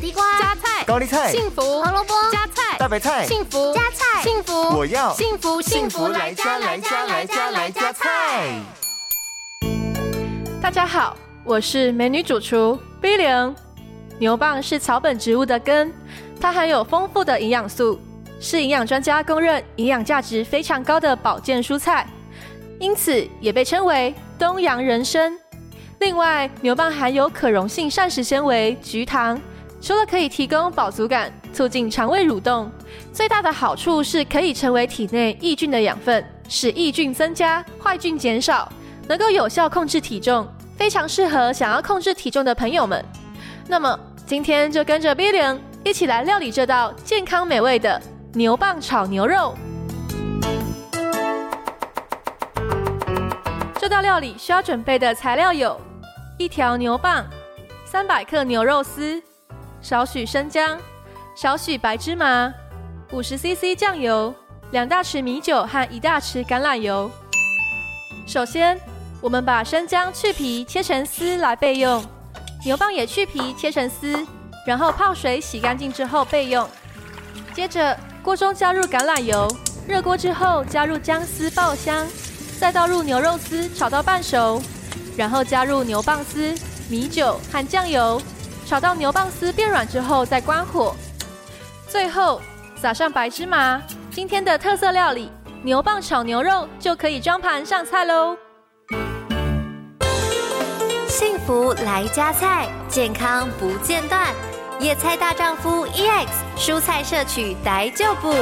地瓜、加菜、高丽菜、幸福、胡萝卜、加菜、大白菜、幸福、加菜、幸福，我要幸福幸福来加来加来加来加菜。大家好，我是美女主厨 B 零。牛蒡是草本植物的根，它含有丰富的营养素，是营养专家公认营养价值非常高的保健蔬菜，因此也被称为东洋人参。另外，牛蒡含有可溶性膳食纤维菊糖，除了可以提供饱足感、促进肠胃蠕动，最大的好处是可以成为体内益菌的养分，使益菌增加、坏菌减少，能够有效控制体重，非常适合想要控制体重的朋友们。那么，今天就跟着 Billion 一起来料理这道健康美味的牛蒡炒牛肉。这道料理需要准备的材料有：一条牛蒡、三百克牛肉丝、少许生姜、少许白芝麻、五十 CC 酱油、两大匙米酒和一大匙橄榄油。首先，我们把生姜去皮切成丝来备用。牛蒡也去皮切成丝，然后泡水洗干净之后备用。接着，锅中加入橄榄油，热锅之后加入姜丝爆香，再倒入牛肉丝炒到半熟，然后加入牛蒡丝、米酒和酱油，炒到牛蒡丝变软之后再关火。最后撒上白芝麻，今天的特色料理牛蒡炒牛肉就可以装盘上菜喽。幸福来加菜，健康不间断。野菜大丈夫 EX，蔬菜摄取逮就补。